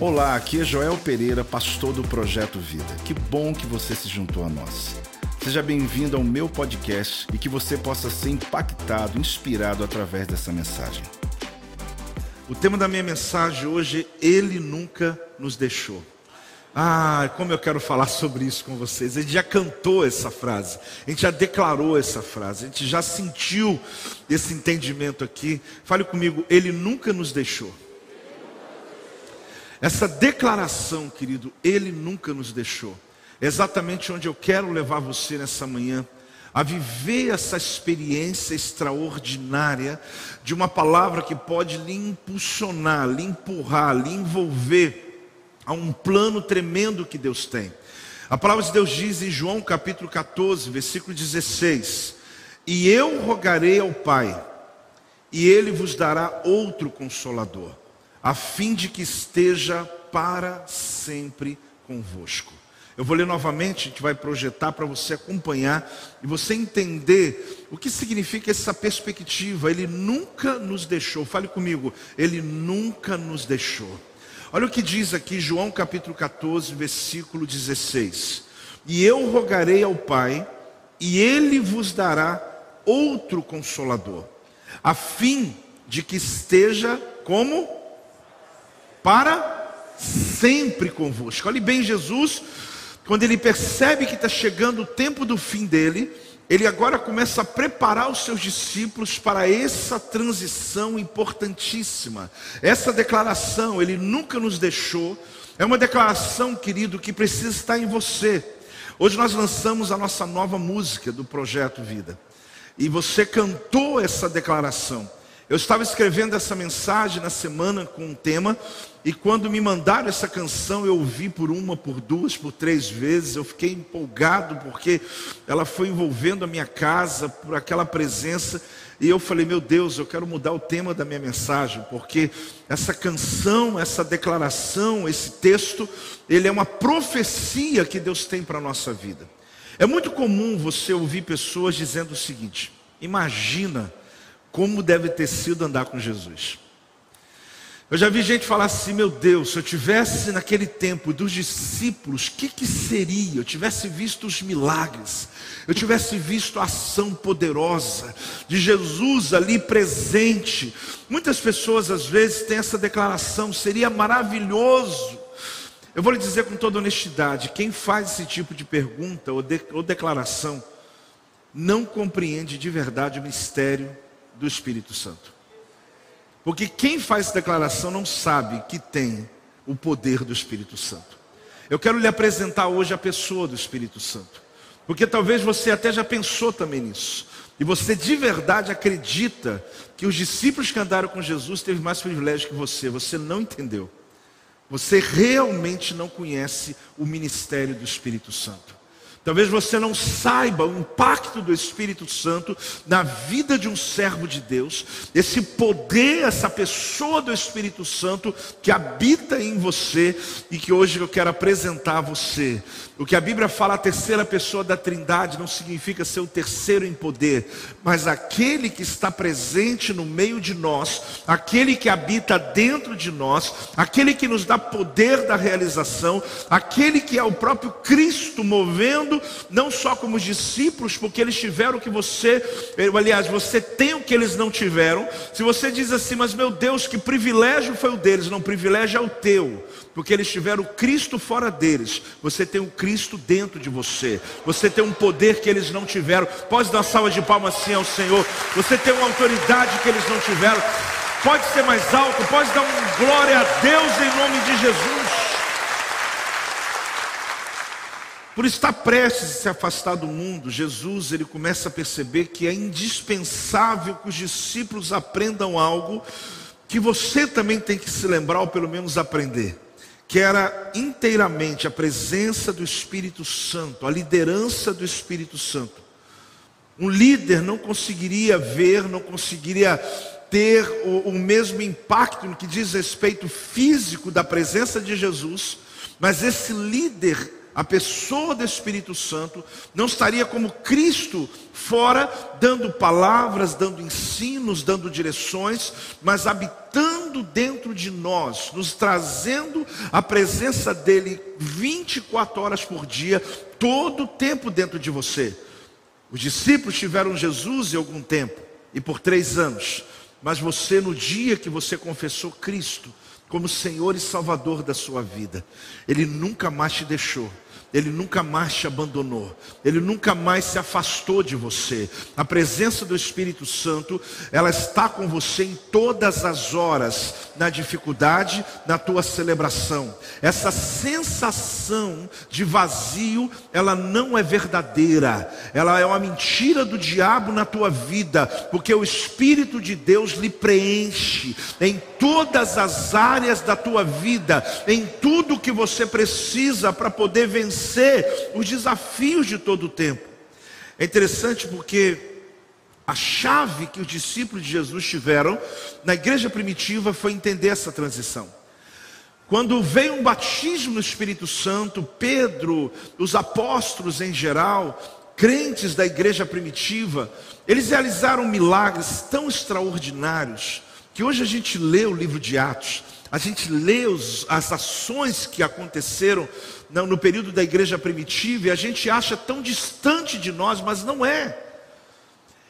Olá, aqui é Joel Pereira, pastor do Projeto Vida. Que bom que você se juntou a nós. Seja bem-vindo ao meu podcast e que você possa ser impactado, inspirado através dessa mensagem. O tema da minha mensagem hoje Ele nunca nos deixou. Ah, como eu quero falar sobre isso com vocês. A gente já cantou essa frase, a gente já declarou essa frase, a gente já sentiu esse entendimento aqui. Fale comigo, Ele nunca nos deixou. Essa declaração, querido, Ele nunca nos deixou. É exatamente onde eu quero levar você nessa manhã, a viver essa experiência extraordinária de uma palavra que pode lhe impulsionar, lhe empurrar, lhe envolver a um plano tremendo que Deus tem. A palavra de Deus diz em João capítulo 14, versículo 16: E eu rogarei ao Pai, e ele vos dará outro consolador a fim de que esteja para sempre convosco. Eu vou ler novamente, a gente vai projetar para você acompanhar e você entender o que significa essa perspectiva. Ele nunca nos deixou, fale comigo, ele nunca nos deixou. Olha o que diz aqui João capítulo 14, versículo 16: E eu rogarei ao Pai, e ele vos dará outro consolador, a fim de que esteja como para sempre convosco. Olhe bem, Jesus, quando ele percebe que está chegando o tempo do fim dele, ele agora começa a preparar os seus discípulos para essa transição importantíssima. Essa declaração, ele nunca nos deixou, é uma declaração, querido, que precisa estar em você. Hoje nós lançamos a nossa nova música do Projeto Vida. E você cantou essa declaração. Eu estava escrevendo essa mensagem na semana com um tema, e quando me mandaram essa canção, eu ouvi por uma, por duas, por três vezes. Eu fiquei empolgado porque ela foi envolvendo a minha casa por aquela presença. E eu falei, meu Deus, eu quero mudar o tema da minha mensagem, porque essa canção, essa declaração, esse texto, ele é uma profecia que Deus tem para a nossa vida. É muito comum você ouvir pessoas dizendo o seguinte: imagina como deve ter sido andar com Jesus. Eu já vi gente falar assim, meu Deus, se eu tivesse naquele tempo dos discípulos, o que, que seria? Eu tivesse visto os milagres, eu tivesse visto a ação poderosa de Jesus ali presente. Muitas pessoas às vezes têm essa declaração, seria maravilhoso. Eu vou lhe dizer com toda honestidade: quem faz esse tipo de pergunta ou, de, ou declaração não compreende de verdade o mistério do Espírito Santo. Porque quem faz declaração não sabe que tem o poder do Espírito Santo. Eu quero lhe apresentar hoje a pessoa do Espírito Santo. Porque talvez você até já pensou também nisso. E você de verdade acredita que os discípulos que andaram com Jesus teve mais privilégio que você. Você não entendeu. Você realmente não conhece o ministério do Espírito Santo. Talvez você não saiba o impacto do Espírito Santo na vida de um servo de Deus, esse poder, essa pessoa do Espírito Santo que habita em você e que hoje eu quero apresentar a você. O que a Bíblia fala, a terceira pessoa da Trindade, não significa ser o terceiro em poder, mas aquele que está presente no meio de nós, aquele que habita dentro de nós, aquele que nos dá poder da realização, aquele que é o próprio Cristo movendo não só como discípulos, porque eles tiveram o que você, aliás, você tem o que eles não tiveram. Se você diz assim, mas meu Deus, que privilégio foi o deles, não, privilégio é o teu, porque eles tiveram Cristo fora deles, você tem o Cristo dentro de você, você tem um poder que eles não tiveram. Pode dar salva de palmas assim ao Senhor, você tem uma autoridade que eles não tiveram. Pode ser mais alto, pode dar um glória a Deus em nome de Jesus. Por estar prestes a se afastar do mundo, Jesus ele começa a perceber que é indispensável que os discípulos aprendam algo que você também tem que se lembrar ou pelo menos aprender, que era inteiramente a presença do Espírito Santo, a liderança do Espírito Santo. Um líder não conseguiria ver, não conseguiria ter o, o mesmo impacto no que diz respeito físico da presença de Jesus, mas esse líder a pessoa do Espírito Santo, não estaria como Cristo fora, dando palavras, dando ensinos, dando direções, mas habitando dentro de nós, nos trazendo a presença dEle 24 horas por dia, todo o tempo dentro de você. Os discípulos tiveram Jesus em algum tempo, e por três anos, mas você, no dia que você confessou Cristo como Senhor e Salvador da sua vida, Ele nunca mais te deixou. Ele nunca mais te abandonou, Ele nunca mais se afastou de você. A presença do Espírito Santo, ela está com você em todas as horas, na dificuldade, na tua celebração. Essa sensação de vazio, ela não é verdadeira, ela é uma mentira do diabo na tua vida, porque o Espírito de Deus lhe preenche em todas as áreas da tua vida, em tudo que você precisa para poder vencer vencer os desafios de todo o tempo. É interessante porque a chave que os discípulos de Jesus tiveram na igreja primitiva foi entender essa transição. Quando veio um batismo no Espírito Santo, Pedro, os apóstolos em geral, crentes da igreja primitiva, eles realizaram milagres tão extraordinários que hoje a gente lê o livro de Atos, a gente lê os, as ações que aconteceram no, no período da igreja primitiva e a gente acha tão distante de nós, mas não é.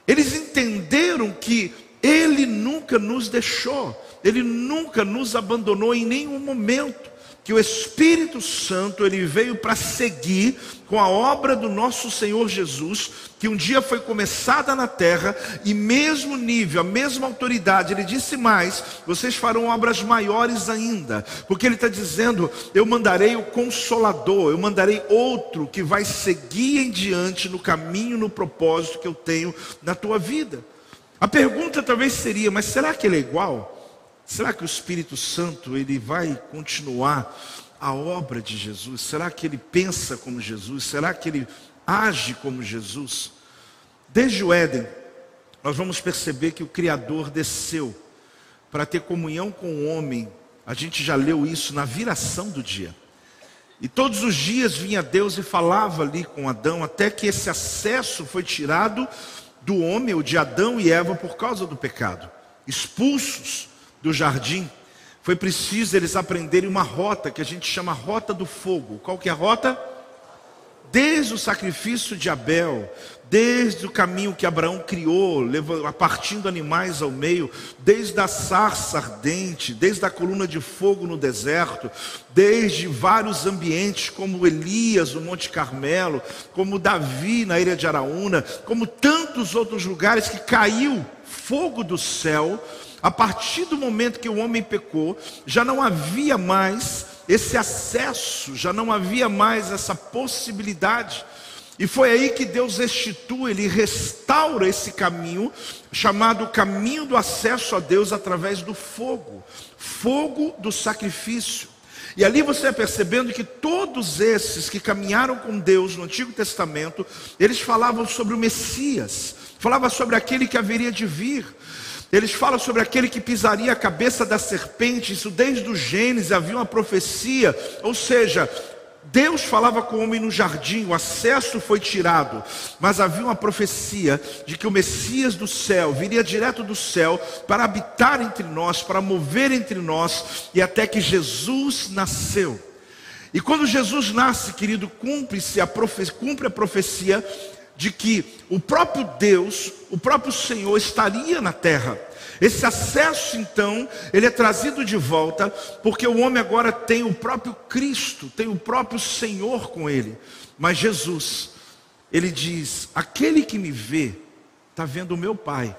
Eles entenderam que Ele nunca nos deixou, Ele nunca nos abandonou em nenhum momento que o Espírito Santo ele veio para seguir com a obra do nosso Senhor Jesus, que um dia foi começada na terra e mesmo nível, a mesma autoridade, ele disse mais: vocês farão obras maiores ainda, porque ele está dizendo: eu mandarei o Consolador, eu mandarei outro que vai seguir em diante no caminho, no propósito que eu tenho na tua vida. A pergunta talvez seria: mas será que ele é igual? Será que o Espírito Santo ele vai continuar a obra de Jesus? Será que ele pensa como Jesus? Será que ele age como Jesus? Desde o Éden, nós vamos perceber que o Criador desceu para ter comunhão com o homem. A gente já leu isso na viração do dia. E todos os dias vinha Deus e falava ali com Adão, até que esse acesso foi tirado do homem, ou de Adão e Eva, por causa do pecado. Expulsos do jardim, foi preciso eles aprenderem uma rota que a gente chama rota do fogo. Qual que é a rota? Desde o sacrifício de Abel, desde o caminho que Abraão criou, partindo animais ao meio, desde a sarça ardente, desde a coluna de fogo no deserto, desde vários ambientes, como Elias no Monte Carmelo, como Davi na ilha de Araúna, como tantos outros lugares que caiu fogo do céu a partir do momento que o homem pecou, já não havia mais esse acesso, já não havia mais essa possibilidade. E foi aí que Deus restitui, Ele restaura esse caminho, chamado caminho do acesso a Deus através do fogo fogo do sacrifício. E ali você vai percebendo que todos esses que caminharam com Deus no Antigo Testamento, eles falavam sobre o Messias, falavam sobre aquele que haveria de vir. Eles falam sobre aquele que pisaria a cabeça da serpente, isso desde o Gênesis havia uma profecia, ou seja, Deus falava com o homem no jardim, o acesso foi tirado, mas havia uma profecia de que o Messias do céu viria direto do céu para habitar entre nós, para mover entre nós, e até que Jesus nasceu. E quando Jesus nasce, querido, cumpre-se a, profe cumpre a profecia de que o próprio Deus, o próprio Senhor estaria na terra. Esse acesso, então, ele é trazido de volta, porque o homem agora tem o próprio Cristo, tem o próprio Senhor com ele. Mas Jesus, ele diz: aquele que me vê, está vendo o meu Pai.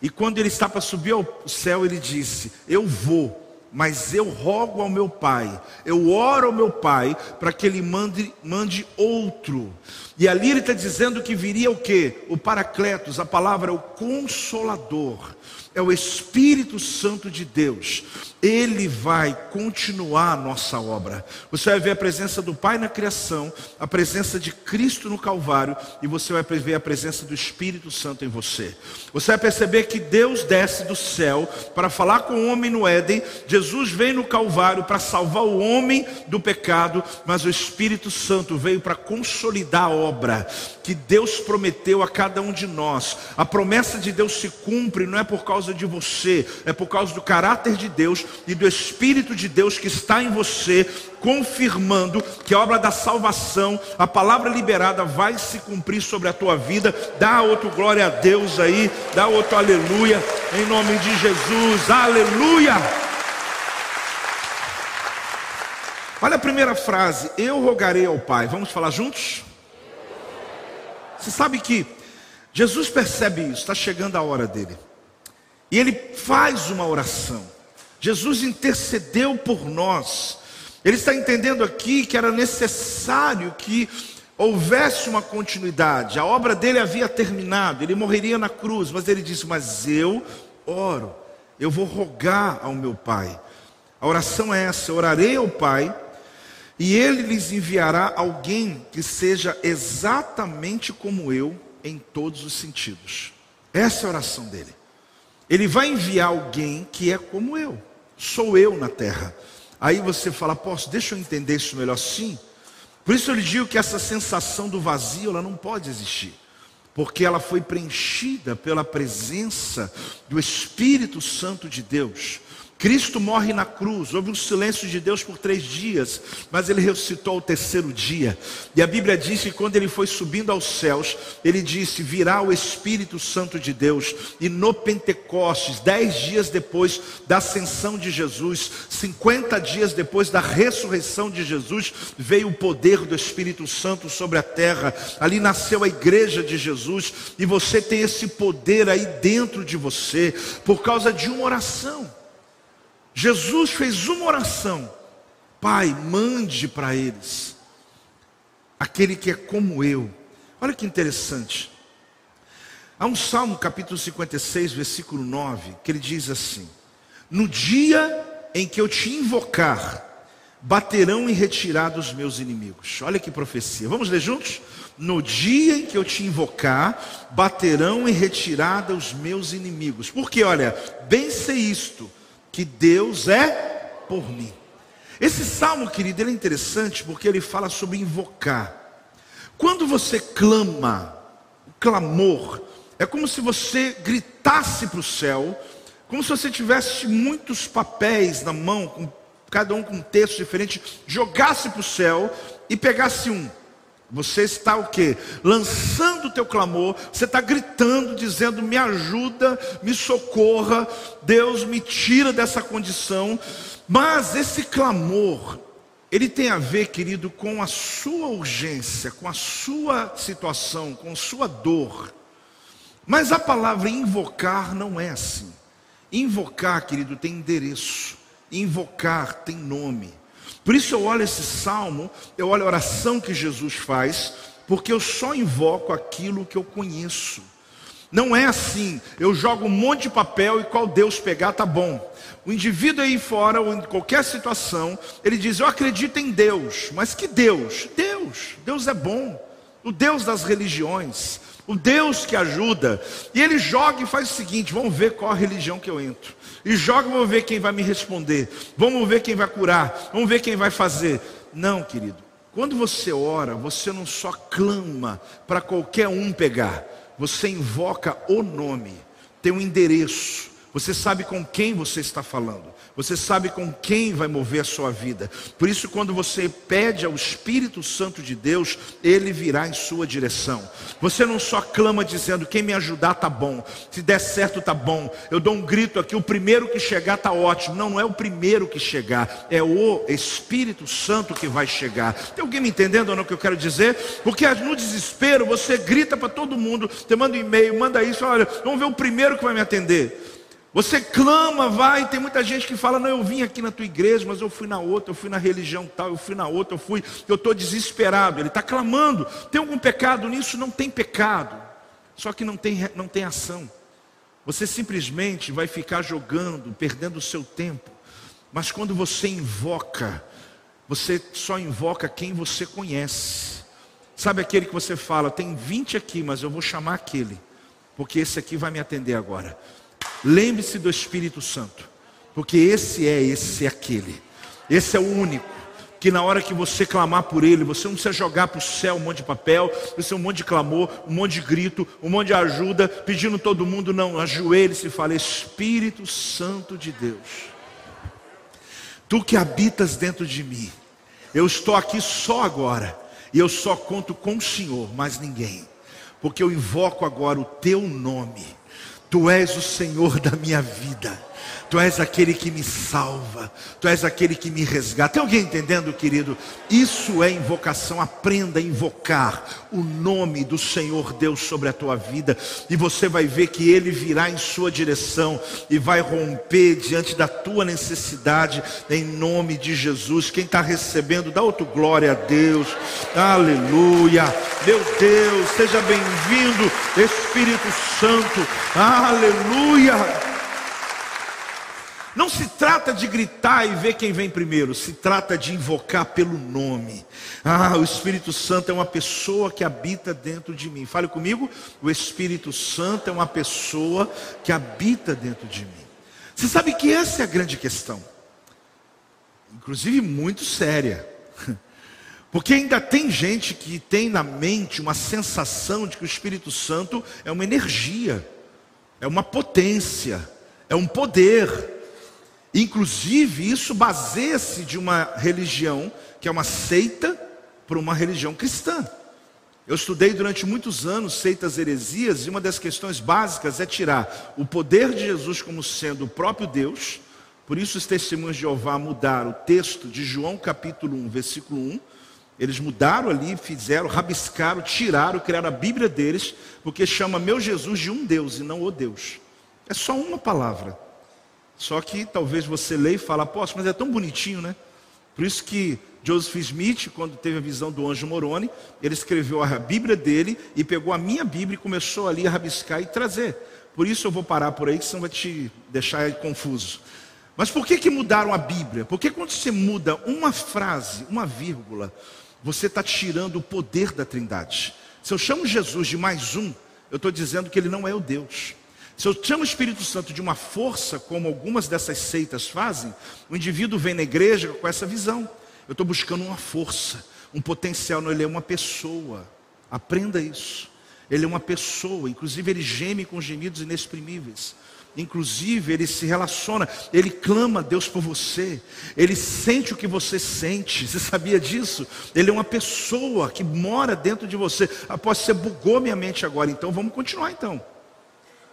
E quando ele está para subir ao céu, ele disse: Eu vou mas eu rogo ao meu Pai, eu oro ao meu Pai para que Ele mande, mande outro. E ali ele está dizendo que viria o que? O Paracletos, a palavra é o Consolador. É o Espírito Santo de Deus. Ele vai continuar a nossa obra. Você vai ver a presença do Pai na criação, a presença de Cristo no Calvário, e você vai ver a presença do Espírito Santo em você. Você vai perceber que Deus desce do céu para falar com o homem no Éden, Jesus vem no Calvário para salvar o homem do pecado, mas o Espírito Santo veio para consolidar a obra que Deus prometeu a cada um de nós. A promessa de Deus se cumpre não é por causa de você, é por causa do caráter de Deus e do Espírito de Deus que está em você, confirmando que a obra da salvação, a palavra liberada vai se cumprir sobre a tua vida. Dá outro glória a Deus aí, dá outro aleluia, em nome de Jesus, aleluia. Olha a primeira frase, eu rogarei ao Pai. Vamos falar juntos? Você sabe que Jesus percebe isso, está chegando a hora dele. E ele faz uma oração. Jesus intercedeu por nós. Ele está entendendo aqui que era necessário que houvesse uma continuidade. A obra dele havia terminado, ele morreria na cruz, mas ele disse: Mas eu oro, eu vou rogar ao meu Pai. A oração é essa: orarei ao Pai e ele lhes enviará alguém que seja exatamente como eu em todos os sentidos. Essa é a oração dele. Ele vai enviar alguém que é como eu. Sou eu na terra. Aí você fala, posso, deixa eu entender isso melhor. Sim. Por isso eu lhe digo que essa sensação do vazio, ela não pode existir. Porque ela foi preenchida pela presença do Espírito Santo de Deus. Cristo morre na cruz, houve um silêncio de Deus por três dias, mas ele ressuscitou ao terceiro dia. E a Bíblia diz que quando ele foi subindo aos céus, ele disse: Virá o Espírito Santo de Deus. E no Pentecostes, dez dias depois da ascensão de Jesus, cinquenta dias depois da ressurreição de Jesus, veio o poder do Espírito Santo sobre a terra. Ali nasceu a igreja de Jesus, e você tem esse poder aí dentro de você, por causa de uma oração. Jesus fez uma oração: Pai, mande para eles aquele que é como eu. Olha que interessante. Há um salmo, capítulo 56, versículo 9, que ele diz assim: No dia em que eu te invocar, baterão em retirada os meus inimigos. Olha que profecia. Vamos ler juntos? No dia em que eu te invocar, baterão em retirada os meus inimigos. Porque, olha, bem sei isto que Deus é por mim. Esse salmo, querido, ele é interessante porque ele fala sobre invocar. Quando você clama, clamor, é como se você gritasse para o céu, como se você tivesse muitos papéis na mão, com, cada um com um texto diferente, jogasse para o céu e pegasse um. Você está o que? Lançando o teu clamor, você está gritando, dizendo: me ajuda, me socorra, Deus me tira dessa condição. Mas esse clamor, ele tem a ver, querido, com a sua urgência, com a sua situação, com a sua dor. Mas a palavra invocar não é assim. Invocar, querido, tem endereço. Invocar tem nome. Por isso eu olho esse salmo, eu olho a oração que Jesus faz, porque eu só invoco aquilo que eu conheço. Não é assim, eu jogo um monte de papel e qual Deus pegar tá bom. O indivíduo aí fora, ou em qualquer situação, ele diz: Eu acredito em Deus, mas que Deus? Deus, Deus é bom, o Deus das religiões, o Deus que ajuda. E ele joga e faz o seguinte: vamos ver qual religião que eu entro. E joga, vamos ver quem vai me responder. Vamos ver quem vai curar. Vamos ver quem vai fazer. Não, querido. Quando você ora, você não só clama para qualquer um pegar. Você invoca o nome, tem um endereço. Você sabe com quem você está falando. Você sabe com quem vai mover a sua vida. Por isso, quando você pede ao Espírito Santo de Deus, ele virá em sua direção. Você não só clama dizendo: quem me ajudar tá bom, se der certo tá bom. Eu dou um grito aqui: o primeiro que chegar tá ótimo. Não, não é o primeiro que chegar, é o Espírito Santo que vai chegar. Tem alguém me entendendo ou não o que eu quero dizer? Porque no desespero você grita para todo mundo, você manda um e-mail, manda isso, olha, vamos ver o primeiro que vai me atender. Você clama, vai, tem muita gente que fala, não, eu vim aqui na tua igreja, mas eu fui na outra, eu fui na religião tal, eu fui na outra, eu fui, eu estou desesperado. Ele está clamando, tem algum pecado nisso? Não tem pecado, só que não tem, não tem ação. Você simplesmente vai ficar jogando, perdendo o seu tempo. Mas quando você invoca, você só invoca quem você conhece. Sabe aquele que você fala, tem 20 aqui, mas eu vou chamar aquele, porque esse aqui vai me atender agora. Lembre-se do Espírito Santo, porque esse é esse é aquele. Esse é o único que na hora que você clamar por ele, você não precisa jogar para o céu um monte de papel, precisa um monte de clamor, um monte de grito, um monte de ajuda, pedindo todo mundo, não, ajoelhe-se e fale, Espírito Santo de Deus, tu que habitas dentro de mim, eu estou aqui só agora, e eu só conto com o Senhor, mais ninguém, porque eu invoco agora o teu nome, tu és o Senhor da minha vida. Tu és aquele que me salva, Tu és aquele que me resgata. Tem alguém entendendo, querido? Isso é invocação. Aprenda a invocar o nome do Senhor Deus sobre a tua vida, e você vai ver que Ele virá em sua direção e vai romper diante da tua necessidade, em nome de Jesus. Quem está recebendo, dá outro glória a Deus, aleluia. Meu Deus, seja bem-vindo, Espírito Santo, aleluia. Não se trata de gritar e ver quem vem primeiro, se trata de invocar pelo nome. Ah, o Espírito Santo é uma pessoa que habita dentro de mim. Fale comigo, o Espírito Santo é uma pessoa que habita dentro de mim. Você sabe que essa é a grande questão, inclusive muito séria. Porque ainda tem gente que tem na mente uma sensação de que o Espírito Santo é uma energia, é uma potência, é um poder. Inclusive, isso baseia-se de uma religião que é uma seita para uma religião cristã. Eu estudei durante muitos anos seitas heresias e uma das questões básicas é tirar o poder de Jesus como sendo o próprio Deus. Por isso os testemunhos de Jeová mudaram o texto de João capítulo 1, versículo 1. Eles mudaram ali, fizeram, rabiscaram, tiraram, criaram a Bíblia deles, porque chama meu Jesus de um Deus e não o Deus. É só uma palavra. Só que talvez você leia e fale, apóstolo, mas é tão bonitinho, né? Por isso que Joseph Smith, quando teve a visão do anjo Moroni, ele escreveu a Bíblia dele e pegou a minha Bíblia e começou ali a rabiscar e trazer. Por isso eu vou parar por aí, que senão vai te deixar confuso. Mas por que, que mudaram a Bíblia? Porque quando você muda uma frase, uma vírgula, você está tirando o poder da trindade. Se eu chamo Jesus de mais um, eu estou dizendo que ele não é o Deus. Se eu chamo o Espírito Santo de uma força, como algumas dessas seitas fazem, o indivíduo vem na igreja com essa visão. Eu estou buscando uma força, um potencial. Não, ele é uma pessoa. Aprenda isso. Ele é uma pessoa. Inclusive, ele geme com gemidos inexprimíveis. Inclusive, ele se relaciona, ele clama a Deus por você, ele sente o que você sente, você sabia disso? Ele é uma pessoa que mora dentro de você. Após você bugou minha mente agora, então vamos continuar então.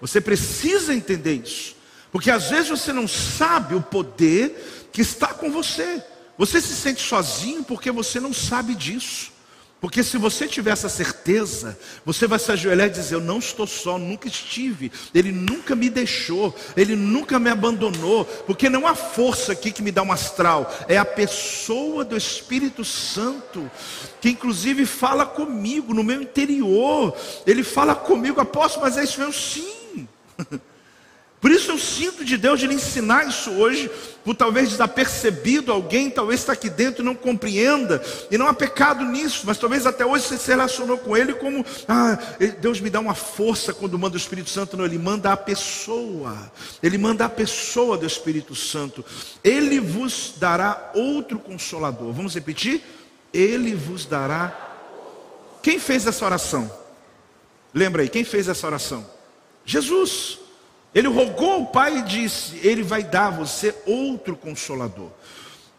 Você precisa entender isso. Porque às vezes você não sabe o poder que está com você. Você se sente sozinho porque você não sabe disso. Porque se você tiver essa certeza, você vai se ajoelhar e dizer: Eu não estou só, nunca estive. Ele nunca me deixou, ele nunca me abandonou. Porque não há força aqui que me dá um astral, é a pessoa do Espírito Santo, que inclusive fala comigo no meu interior. Ele fala comigo, apóstolo, mas é isso mesmo? Sim. Por isso eu sinto de Deus de lhe ensinar isso hoje, por talvez desapercebido alguém, talvez está aqui dentro e não compreenda, e não há pecado nisso, mas talvez até hoje você se relacionou com ele como, ah, Deus me dá uma força quando manda o Espírito Santo, não, ele manda a pessoa, ele manda a pessoa do Espírito Santo, ele vos dará outro consolador, vamos repetir? Ele vos dará. Quem fez essa oração? Lembra aí, quem fez essa oração? Jesus. Ele rogou ao Pai e disse: Ele vai dar a você outro consolador.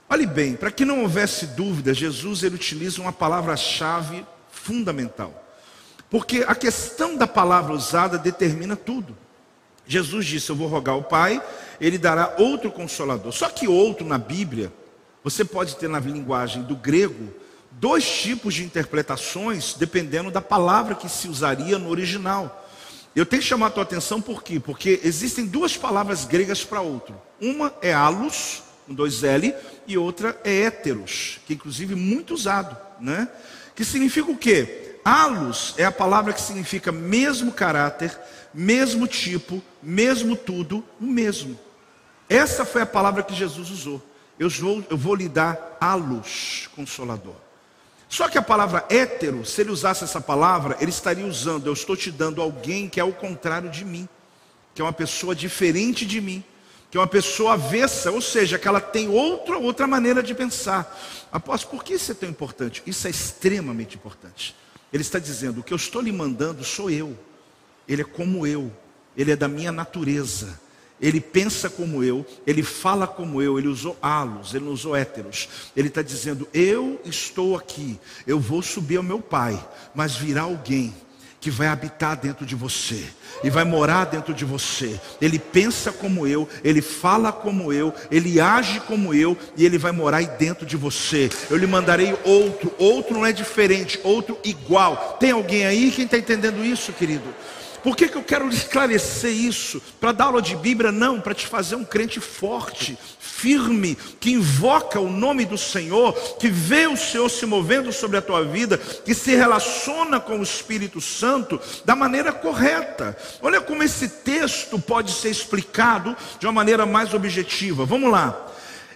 Olhe bem, para que não houvesse dúvida, Jesus ele utiliza uma palavra-chave fundamental. Porque a questão da palavra usada determina tudo. Jesus disse: Eu vou rogar ao Pai, ele dará outro consolador. Só que outro na Bíblia, você pode ter na linguagem do grego dois tipos de interpretações, dependendo da palavra que se usaria no original. Eu tenho que chamar a tua atenção por quê? Porque existem duas palavras gregas para outro. Uma é alus, com dois L, e outra é héteros, que inclusive muito usado, né? Que significa o quê? Halos é a palavra que significa mesmo caráter, mesmo tipo, mesmo tudo, o mesmo. Essa foi a palavra que Jesus usou. Eu vou, eu vou lhe dar halos, consolador. Só que a palavra hétero, se ele usasse essa palavra, ele estaria usando, eu estou te dando alguém que é o contrário de mim, que é uma pessoa diferente de mim, que é uma pessoa avessa, ou seja, que ela tem outra, outra maneira de pensar. Apóstolo, por que isso é tão importante? Isso é extremamente importante. Ele está dizendo: o que eu estou lhe mandando sou eu, ele é como eu, ele é da minha natureza. Ele pensa como eu, ele fala como eu, ele usou halos, ele não usou héteros. Ele está dizendo: Eu estou aqui, eu vou subir ao meu pai, mas virá alguém que vai habitar dentro de você e vai morar dentro de você. Ele pensa como eu, ele fala como eu, ele age como eu e ele vai morar aí dentro de você. Eu lhe mandarei outro, outro não é diferente, outro igual. Tem alguém aí quem está entendendo isso, querido? Por que, que eu quero esclarecer isso? Para dar aula de Bíblia? Não, para te fazer um crente forte, firme, que invoca o nome do Senhor, que vê o Senhor se movendo sobre a tua vida, que se relaciona com o Espírito Santo da maneira correta. Olha como esse texto pode ser explicado de uma maneira mais objetiva. Vamos lá.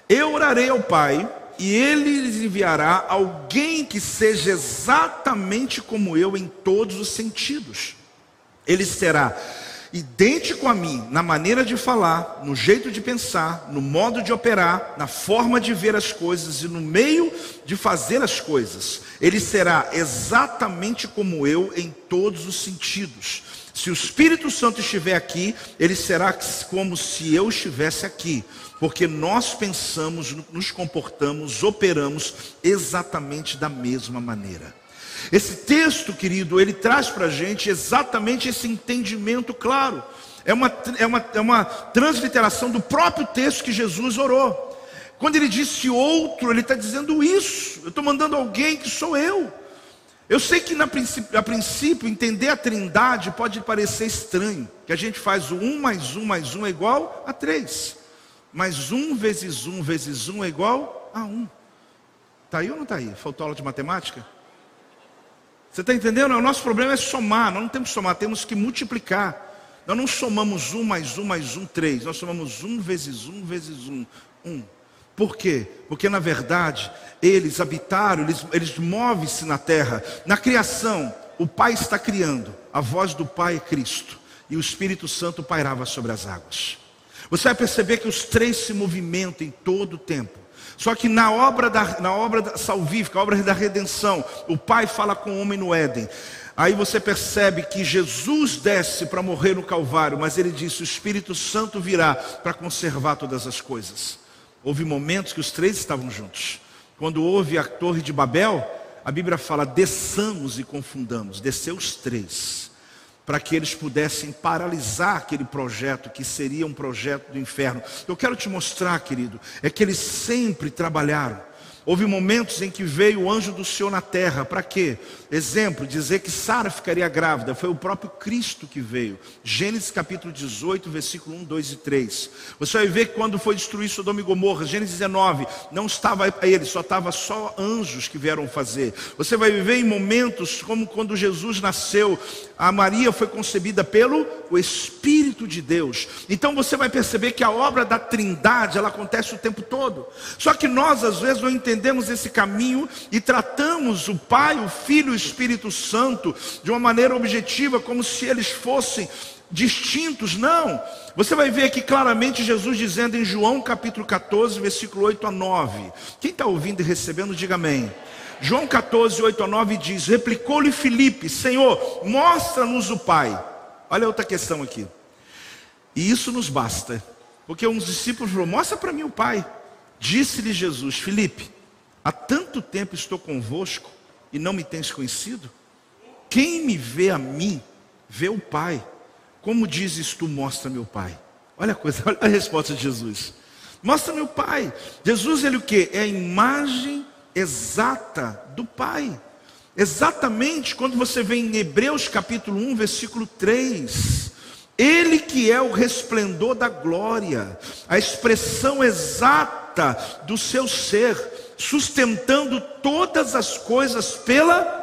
Eu orarei ao Pai e ele lhes enviará alguém que seja exatamente como eu em todos os sentidos. Ele será idêntico a mim na maneira de falar, no jeito de pensar, no modo de operar, na forma de ver as coisas e no meio de fazer as coisas. Ele será exatamente como eu em todos os sentidos. Se o Espírito Santo estiver aqui, ele será como se eu estivesse aqui, porque nós pensamos, nos comportamos, operamos exatamente da mesma maneira. Esse texto, querido, ele traz para a gente exatamente esse entendimento claro. É uma, é, uma, é uma transliteração do próprio texto que Jesus orou. Quando ele disse outro, ele está dizendo isso. Eu estou mandando alguém que sou eu. Eu sei que na princípio, a princípio entender a trindade pode parecer estranho. Que a gente faz o 1 mais 1 mais 1 é igual a 3. Mas 1 vezes 1 vezes 1 é igual a 1. Está aí ou não está aí? Faltou aula de matemática? Você está entendendo? O nosso problema é somar, nós não temos que somar, temos que multiplicar. Nós não somamos um mais um mais um, três. Nós somamos um vezes um vezes um, um. Por quê? Porque na verdade eles habitaram, eles, eles movem-se na terra. Na criação, o Pai está criando, a voz do Pai é Cristo, e o Espírito Santo pairava sobre as águas. Você vai perceber que os três se movimentam em todo o tempo. Só que na obra, da, na obra salvífica, a obra da redenção, o Pai fala com o homem no Éden. Aí você percebe que Jesus desce para morrer no Calvário, mas ele disse: o Espírito Santo virá para conservar todas as coisas. Houve momentos que os três estavam juntos. Quando houve a Torre de Babel, a Bíblia fala: desçamos e confundamos. Desceu os três para que eles pudessem paralisar aquele projeto que seria um projeto do inferno. Eu quero te mostrar, querido, é que eles sempre trabalharam Houve momentos em que veio o anjo do Senhor na terra, para quê? Exemplo, dizer que Sara ficaria grávida, foi o próprio Cristo que veio. Gênesis capítulo 18, versículo 1, 2 e 3. Você vai ver que quando foi destruir Sodoma e Gomorra, Gênesis 19, não estava ele, só estava só anjos que vieram fazer. Você vai viver em momentos como quando Jesus nasceu, a Maria foi concebida pelo o Espírito de Deus. Então você vai perceber que a obra da Trindade, ela acontece o tempo todo. Só que nós às vezes não entendemos entendemos esse caminho e tratamos o Pai, o Filho e o Espírito Santo de uma maneira objetiva, como se eles fossem distintos, não. Você vai ver aqui claramente Jesus dizendo em João capítulo 14, versículo 8 a 9. Quem está ouvindo e recebendo, diga amém. João 14, 8 a 9 diz: Replicou-lhe Filipe, Senhor, mostra-nos o Pai. Olha outra questão aqui. E isso nos basta, porque uns discípulos falaram: Mostra para mim o Pai. Disse-lhe Jesus: Filipe, Há tanto tempo estou convosco e não me tens conhecido? Quem me vê a mim, vê o Pai. Como dizes tu, mostra meu Pai? Olha a coisa, olha a resposta de Jesus. Mostra meu Pai. Jesus, ele o que? É a imagem exata do Pai. Exatamente quando você vê em Hebreus capítulo 1, versículo 3. Ele que é o resplendor da glória, a expressão exata do seu ser sustentando todas as coisas pela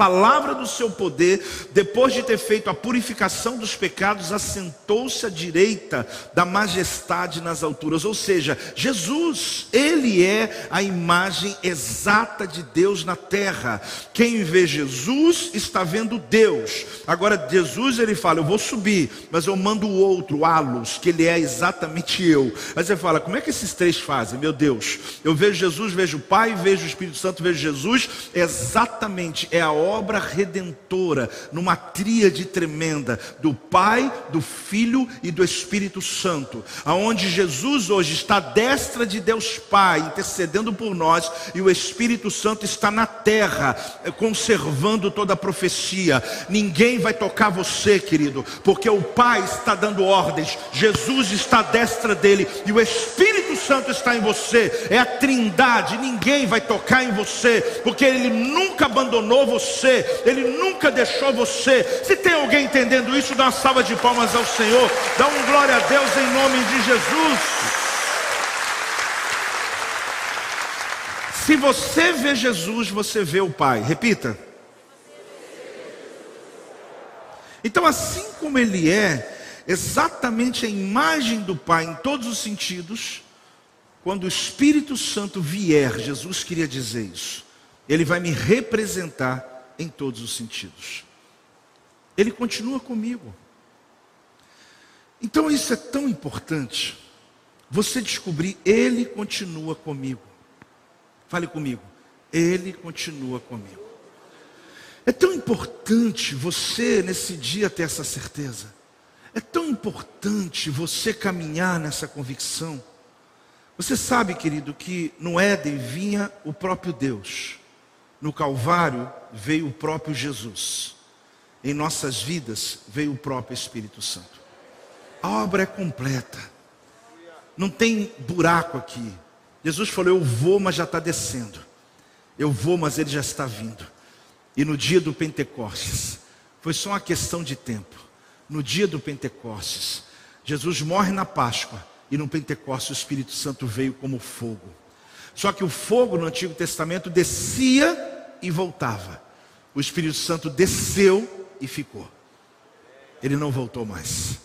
palavra do seu poder, depois de ter feito a purificação dos pecados, assentou-se à direita da majestade nas alturas. Ou seja, Jesus, ele é a imagem exata de Deus na terra. Quem vê Jesus está vendo Deus. Agora Jesus ele fala: "Eu vou subir, mas eu mando o outro, Alos, que ele é exatamente eu". Aí você fala: "Como é que esses três fazem?" Meu Deus. Eu vejo Jesus, vejo o Pai, vejo o Espírito Santo, vejo Jesus. Exatamente é a obra redentora numa tríade tremenda do Pai, do Filho e do Espírito Santo, aonde Jesus hoje está à destra de Deus Pai, intercedendo por nós, e o Espírito Santo está na terra, eh, conservando toda a profecia. Ninguém vai tocar você, querido, porque o Pai está dando ordens, Jesus está à destra dele e o Espírito Santo está em você. É a Trindade, ninguém vai tocar em você, porque ele nunca abandonou você, ele nunca deixou você. Se tem alguém entendendo isso, dá uma salva de palmas ao Senhor, dá um glória a Deus em nome de Jesus. Se você vê Jesus, você vê o Pai. Repita. Então, assim como Ele é exatamente a imagem do Pai em todos os sentidos, quando o Espírito Santo vier, Jesus queria dizer isso, ele vai me representar em todos os sentidos. Ele continua comigo. Então isso é tão importante. Você descobrir, Ele continua comigo. Fale comigo, Ele continua comigo. É tão importante você nesse dia ter essa certeza. É tão importante você caminhar nessa convicção. Você sabe, querido, que no Éden vinha o próprio Deus. No Calvário veio o próprio Jesus. Em nossas vidas veio o próprio Espírito Santo. A obra é completa. Não tem buraco aqui. Jesus falou: Eu vou, mas já está descendo. Eu vou, mas ele já está vindo. E no dia do Pentecostes, foi só uma questão de tempo. No dia do Pentecostes, Jesus morre na Páscoa e no Pentecostes o Espírito Santo veio como fogo. Só que o fogo no Antigo Testamento descia e voltava. O Espírito Santo desceu e ficou. Ele não voltou mais.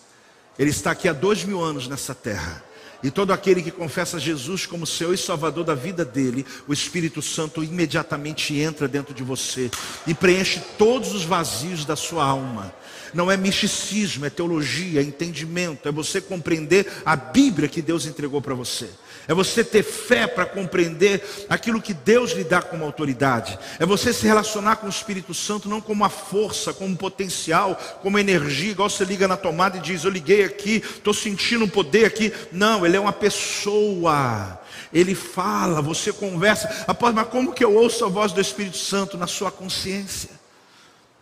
Ele está aqui há dois mil anos nessa terra. E todo aquele que confessa Jesus como Senhor e Salvador da vida dele, o Espírito Santo imediatamente entra dentro de você e preenche todos os vazios da sua alma. Não é misticismo, é teologia, é entendimento, é você compreender a Bíblia que Deus entregou para você. É você ter fé para compreender aquilo que Deus lhe dá como autoridade. É você se relacionar com o Espírito Santo não como uma força, como um potencial, como energia, igual você liga na tomada e diz: Eu liguei aqui, estou sentindo um poder aqui. Não, ele é uma pessoa. Ele fala, você conversa. Após, mas como que eu ouço a voz do Espírito Santo na sua consciência?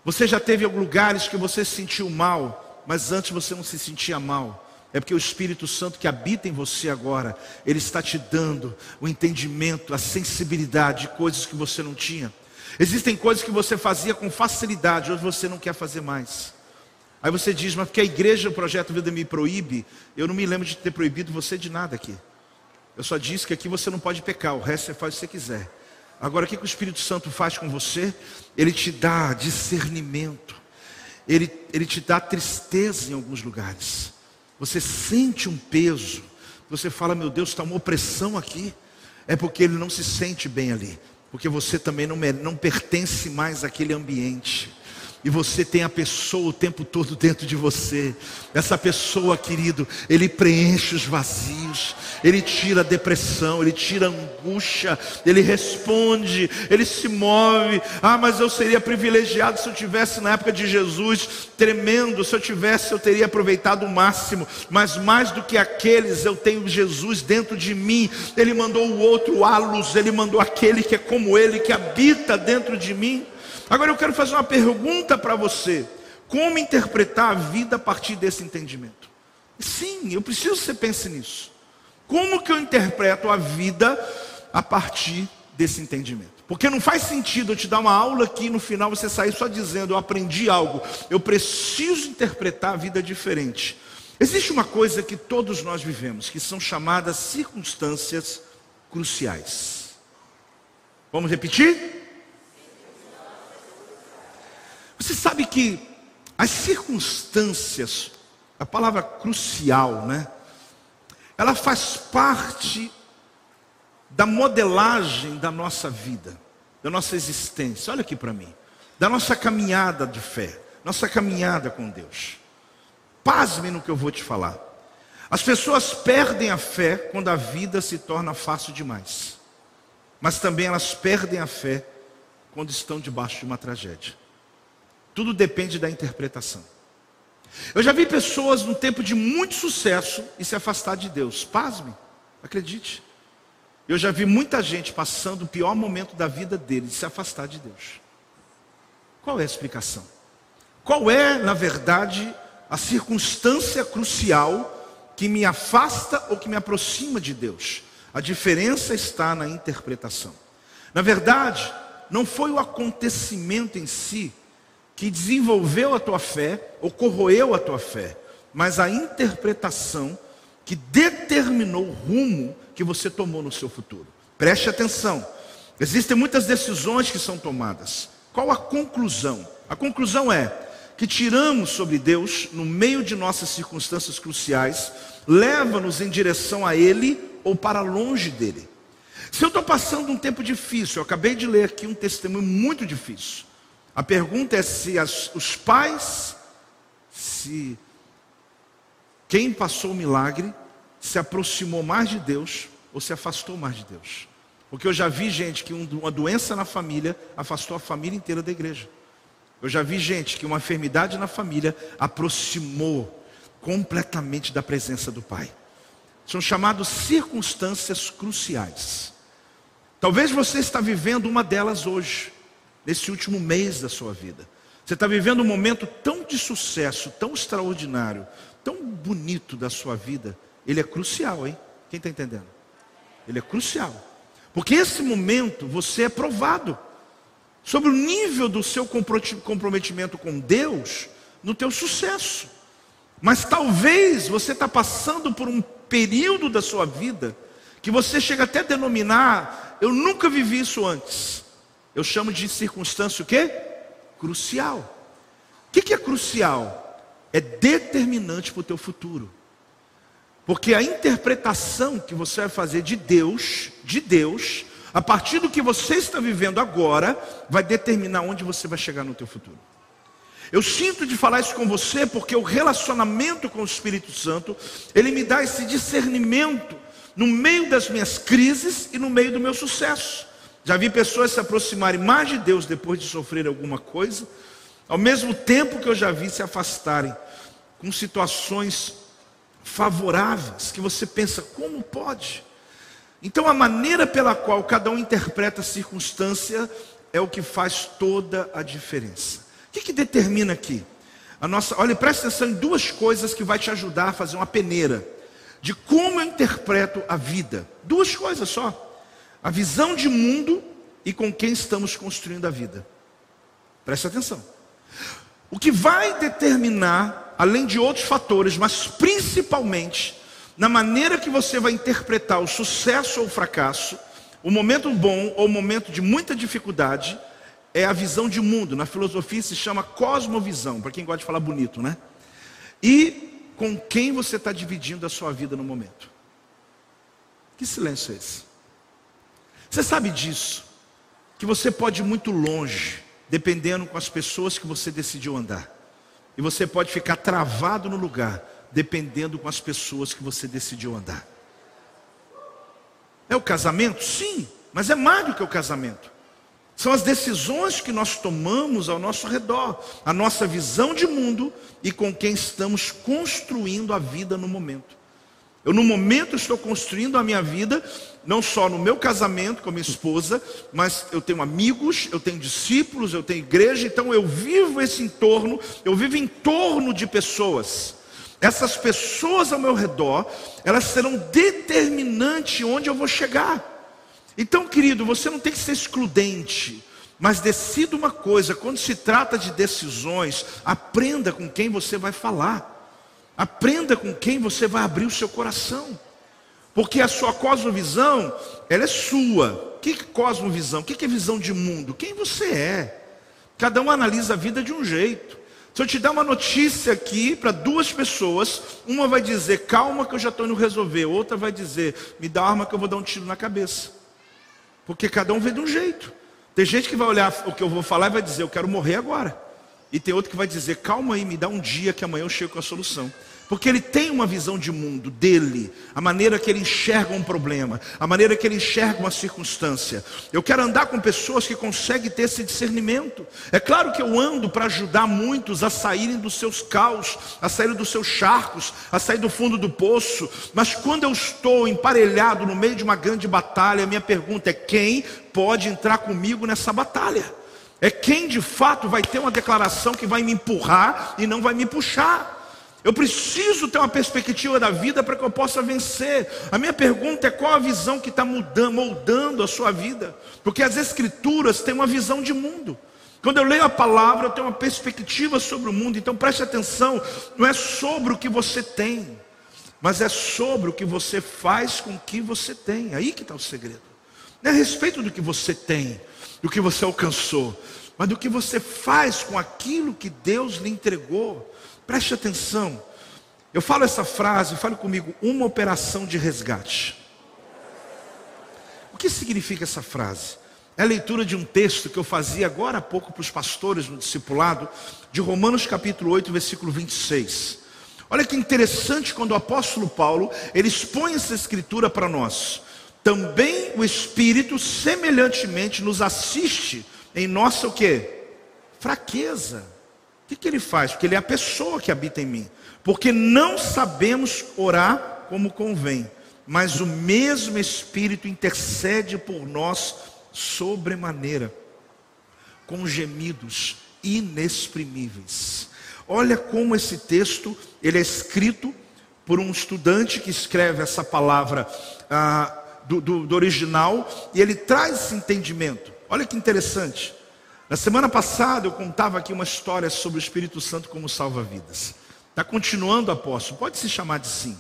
Você já teve lugares que você se sentiu mal, mas antes você não se sentia mal. É porque o Espírito Santo que habita em você agora, ele está te dando o entendimento, a sensibilidade de coisas que você não tinha. Existem coisas que você fazia com facilidade, hoje você não quer fazer mais. Aí você diz, mas porque a igreja, o projeto Vida me proíbe, eu não me lembro de ter proibido você de nada aqui. Eu só disse que aqui você não pode pecar, o resto você faz o que você quiser. Agora, o que, o Espírito Santo faz com você? Ele te dá discernimento, ele, ele te dá tristeza em alguns lugares. Você sente um peso, você fala, meu Deus, está uma opressão aqui. É porque ele não se sente bem ali, porque você também não, não pertence mais àquele ambiente e você tem a pessoa o tempo todo dentro de você. Essa pessoa, querido, ele preenche os vazios, ele tira a depressão, ele tira a angústia, ele responde, ele se move. Ah, mas eu seria privilegiado se eu tivesse na época de Jesus, tremendo, se eu tivesse, eu teria aproveitado o máximo. Mas mais do que aqueles, eu tenho Jesus dentro de mim. Ele mandou o outro Alos, ele mandou aquele que é como ele, que habita dentro de mim. Agora eu quero fazer uma pergunta para você: como interpretar a vida a partir desse entendimento? Sim, eu preciso que você pense nisso. Como que eu interpreto a vida a partir desse entendimento? Porque não faz sentido eu te dar uma aula aqui e no final você sair só dizendo eu aprendi algo. Eu preciso interpretar a vida diferente. Existe uma coisa que todos nós vivemos, que são chamadas circunstâncias cruciais. Vamos repetir? Você sabe que as circunstâncias, a palavra crucial, né? Ela faz parte da modelagem da nossa vida, da nossa existência. Olha aqui para mim, da nossa caminhada de fé, nossa caminhada com Deus. Pasme no que eu vou te falar. As pessoas perdem a fé quando a vida se torna fácil demais. Mas também elas perdem a fé quando estão debaixo de uma tragédia. Tudo depende da interpretação. Eu já vi pessoas no tempo de muito sucesso e se afastar de Deus. Pasme, acredite. Eu já vi muita gente passando o pior momento da vida dele, de se afastar de Deus. Qual é a explicação? Qual é, na verdade, a circunstância crucial que me afasta ou que me aproxima de Deus? A diferença está na interpretação. Na verdade, não foi o acontecimento em si que desenvolveu a tua fé ou corroeu a tua fé, mas a interpretação que determinou o rumo que você tomou no seu futuro. Preste atenção. Existem muitas decisões que são tomadas. Qual a conclusão? A conclusão é que tiramos sobre Deus no meio de nossas circunstâncias cruciais, leva-nos em direção a Ele ou para longe dele. Se eu estou passando um tempo difícil, eu acabei de ler aqui um testemunho muito difícil. A pergunta é se as, os pais, se quem passou o milagre, se aproximou mais de Deus ou se afastou mais de Deus. Porque eu já vi gente que uma doença na família afastou a família inteira da igreja. Eu já vi gente que uma enfermidade na família aproximou completamente da presença do Pai. São chamados circunstâncias cruciais. Talvez você está vivendo uma delas hoje nesse último mês da sua vida. Você está vivendo um momento tão de sucesso, tão extraordinário, tão bonito da sua vida. Ele é crucial, hein? Quem está entendendo? Ele é crucial. Porque esse momento você é provado sobre o nível do seu comprometimento com Deus no teu sucesso. Mas talvez você está passando por um período da sua vida que você chega até a denominar, eu nunca vivi isso antes. Eu chamo de circunstância o quê? Crucial. O que, é crucial? É determinante para o teu futuro. Porque a interpretação que você vai fazer de Deus, de Deus, a partir do que você está vivendo agora, vai determinar onde você vai chegar no teu futuro. Eu sinto de falar isso com você porque o relacionamento com o Espírito Santo, ele me dá esse discernimento no meio das minhas crises e no meio do meu sucesso. Já vi pessoas se aproximarem mais de Deus depois de sofrer alguma coisa, ao mesmo tempo que eu já vi se afastarem com situações favoráveis, que você pensa, como pode? Então, a maneira pela qual cada um interpreta a circunstância é o que faz toda a diferença. O que, que determina aqui? A nossa, olha, presta atenção em duas coisas que vai te ajudar a fazer uma peneira de como eu interpreto a vida. Duas coisas só a visão de mundo e com quem estamos construindo a vida. Preste atenção. O que vai determinar, além de outros fatores, mas principalmente na maneira que você vai interpretar o sucesso ou o fracasso, o momento bom ou o momento de muita dificuldade, é a visão de mundo. Na filosofia se chama cosmovisão, para quem gosta de falar bonito, né? E com quem você está dividindo a sua vida no momento. Que silêncio é esse? Você sabe disso? Que você pode ir muito longe, dependendo com as pessoas que você decidiu andar. E você pode ficar travado no lugar, dependendo com as pessoas que você decidiu andar. É o casamento? Sim, mas é mais do que o casamento. São as decisões que nós tomamos ao nosso redor, a nossa visão de mundo e com quem estamos construindo a vida no momento. Eu, no momento, estou construindo a minha vida, não só no meu casamento com a minha esposa, mas eu tenho amigos, eu tenho discípulos, eu tenho igreja, então eu vivo esse entorno, eu vivo em torno de pessoas. Essas pessoas ao meu redor, elas serão determinantes onde eu vou chegar. Então, querido, você não tem que ser excludente, mas decida uma coisa: quando se trata de decisões, aprenda com quem você vai falar. Aprenda com quem você vai abrir o seu coração. Porque a sua cosmovisão, ela é sua. O que é cosmovisão? O que é visão de mundo? Quem você é? Cada um analisa a vida de um jeito. Se eu te dar uma notícia aqui para duas pessoas, uma vai dizer, calma que eu já estou indo resolver, outra vai dizer, me dá arma que eu vou dar um tiro na cabeça. Porque cada um vê de um jeito. Tem gente que vai olhar o que eu vou falar e vai dizer, eu quero morrer agora. E tem outro que vai dizer, calma aí, me dá um dia que amanhã eu chego com a solução. Porque ele tem uma visão de mundo dele, a maneira que ele enxerga um problema, a maneira que ele enxerga uma circunstância. Eu quero andar com pessoas que conseguem ter esse discernimento. É claro que eu ando para ajudar muitos a saírem dos seus caos, a saírem dos seus charcos, a sair do fundo do poço. Mas quando eu estou emparelhado no meio de uma grande batalha, a minha pergunta é: quem pode entrar comigo nessa batalha? É quem de fato vai ter uma declaração que vai me empurrar e não vai me puxar. Eu preciso ter uma perspectiva da vida para que eu possa vencer. A minha pergunta é qual a visão que está moldando a sua vida? Porque as escrituras têm uma visão de mundo. Quando eu leio a palavra, eu tenho uma perspectiva sobre o mundo. Então preste atenção, não é sobre o que você tem, mas é sobre o que você faz com o que você tem. Aí que está o segredo. Não é a respeito do que você tem, do que você alcançou, mas do que você faz com aquilo que Deus lhe entregou. Preste atenção. Eu falo essa frase, fale comigo, uma operação de resgate. O que significa essa frase? É a leitura de um texto que eu fazia agora há pouco para os pastores no discipulado, de Romanos capítulo 8, versículo 26. Olha que interessante quando o apóstolo Paulo, ele expõe essa escritura para nós. Também o Espírito semelhantemente nos assiste em nossa o quê? Fraqueza. O que, que ele faz? Porque ele é a pessoa que habita em mim. Porque não sabemos orar como convém, mas o mesmo Espírito intercede por nós sobremaneira, com gemidos inexprimíveis. Olha como esse texto ele é escrito por um estudante que escreve essa palavra ah, do, do, do original e ele traz esse entendimento. Olha que interessante. Na semana passada eu contava aqui uma história sobre o Espírito Santo como salva-vidas. Está continuando, apóstolo? Pode se chamar de sim.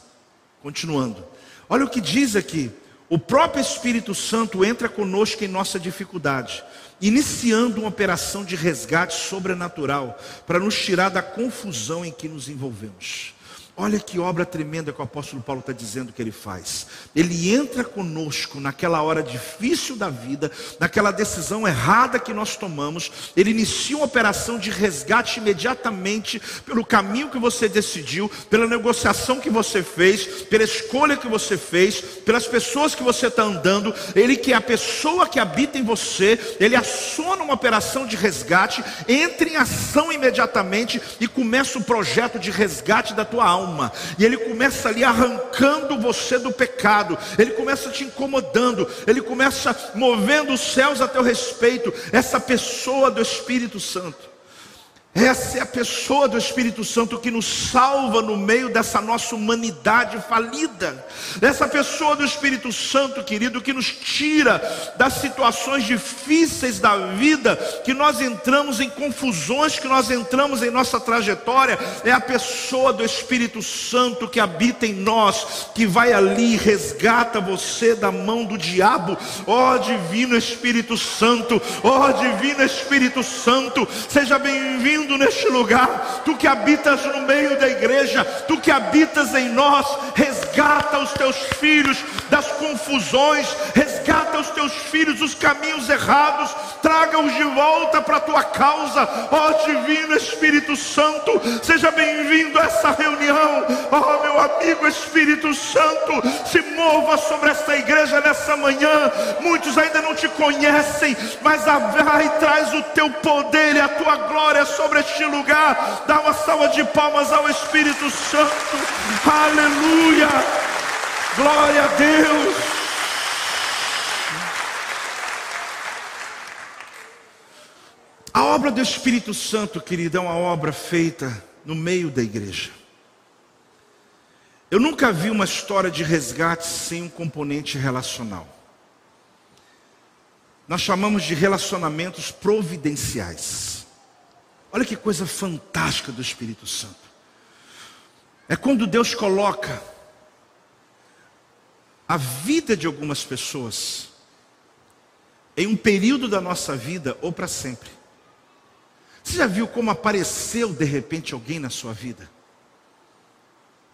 Continuando. Olha o que diz aqui. O próprio Espírito Santo entra conosco em nossa dificuldade, iniciando uma operação de resgate sobrenatural para nos tirar da confusão em que nos envolvemos. Olha que obra tremenda que o apóstolo Paulo está dizendo que ele faz. Ele entra conosco naquela hora difícil da vida, naquela decisão errada que nós tomamos. Ele inicia uma operação de resgate imediatamente pelo caminho que você decidiu, pela negociação que você fez, pela escolha que você fez, pelas pessoas que você está andando. Ele que é a pessoa que habita em você, ele aciona uma operação de resgate, entra em ação imediatamente e começa o projeto de resgate da tua alma alma, e ele começa ali arrancando você do pecado, ele começa te incomodando, ele começa movendo os céus a teu respeito, essa pessoa do Espírito Santo. Essa é a pessoa do Espírito Santo que nos salva no meio dessa nossa humanidade falida. Essa pessoa do Espírito Santo, querido, que nos tira das situações difíceis da vida, que nós entramos em confusões, que nós entramos em nossa trajetória. É a pessoa do Espírito Santo que habita em nós, que vai ali e resgata você da mão do diabo. Ó oh, Divino Espírito Santo, ó oh, Divino Espírito Santo, seja bem-vindo bem-vindo neste lugar. Tu que habitas no meio da igreja, tu que habitas em nós, resgata os teus filhos das confusões, resgata os teus filhos dos caminhos errados, traga-os de volta para a tua causa, ó Divino Espírito Santo, seja bem-vindo a essa reunião, ó meu amigo Espírito Santo, se mova sobre esta igreja nessa manhã. Muitos ainda não te conhecem, mas vai e traz o teu poder e a tua glória sobre sobre este lugar. Dá uma salva de palmas ao Espírito Santo. Aleluia. Glória a Deus. A obra do Espírito Santo, querida, é uma obra feita no meio da igreja. Eu nunca vi uma história de resgate sem um componente relacional. Nós chamamos de relacionamentos providenciais. Olha que coisa fantástica do Espírito Santo. É quando Deus coloca a vida de algumas pessoas em um período da nossa vida ou para sempre. Você já viu como apareceu de repente alguém na sua vida?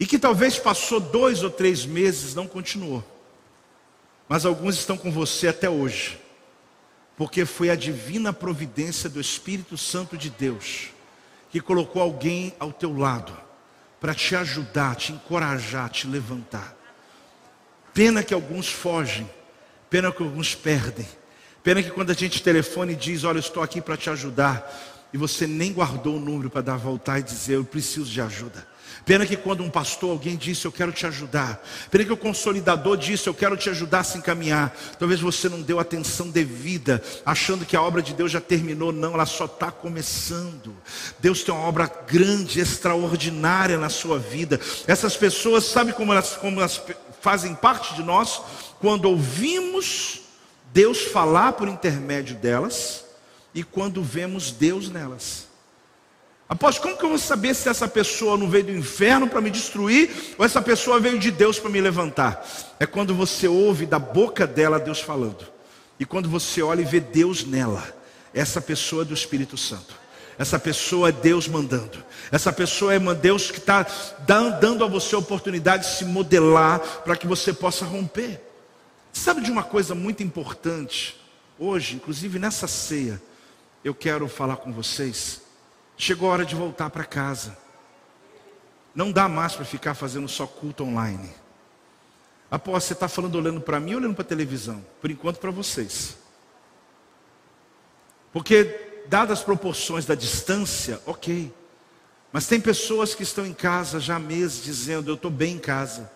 E que talvez passou dois ou três meses, não continuou. Mas alguns estão com você até hoje. Porque foi a divina providência do Espírito Santo de Deus que colocou alguém ao teu lado para te ajudar, te encorajar, te levantar. Pena que alguns fogem, pena que alguns perdem. Pena que quando a gente telefone e diz, olha, eu estou aqui para te ajudar, e você nem guardou o número para dar voltar e dizer, eu preciso de ajuda. Pena que quando um pastor, alguém disse, eu quero te ajudar. Pena que o consolidador disse, eu quero te ajudar a se encaminhar. Talvez você não deu atenção devida, achando que a obra de Deus já terminou. Não, ela só está começando. Deus tem uma obra grande, extraordinária na sua vida. Essas pessoas, sabe como elas, como elas fazem parte de nós? Quando ouvimos Deus falar por intermédio delas e quando vemos Deus nelas. Após como que eu vou saber se essa pessoa não veio do inferno para me destruir ou essa pessoa veio de Deus para me levantar? É quando você ouve da boca dela Deus falando. E quando você olha e vê Deus nela. Essa pessoa é do Espírito Santo. Essa pessoa é Deus mandando. Essa pessoa é Deus que está dando a você a oportunidade de se modelar para que você possa romper. Sabe de uma coisa muito importante? Hoje, inclusive nessa ceia, eu quero falar com vocês Chegou a hora de voltar para casa. Não dá mais para ficar fazendo só culto online. Após você está falando olhando para mim ou olhando para a televisão? Por enquanto para vocês. Porque, dadas as proporções da distância, ok. Mas tem pessoas que estão em casa já há meses dizendo: Eu estou bem em casa,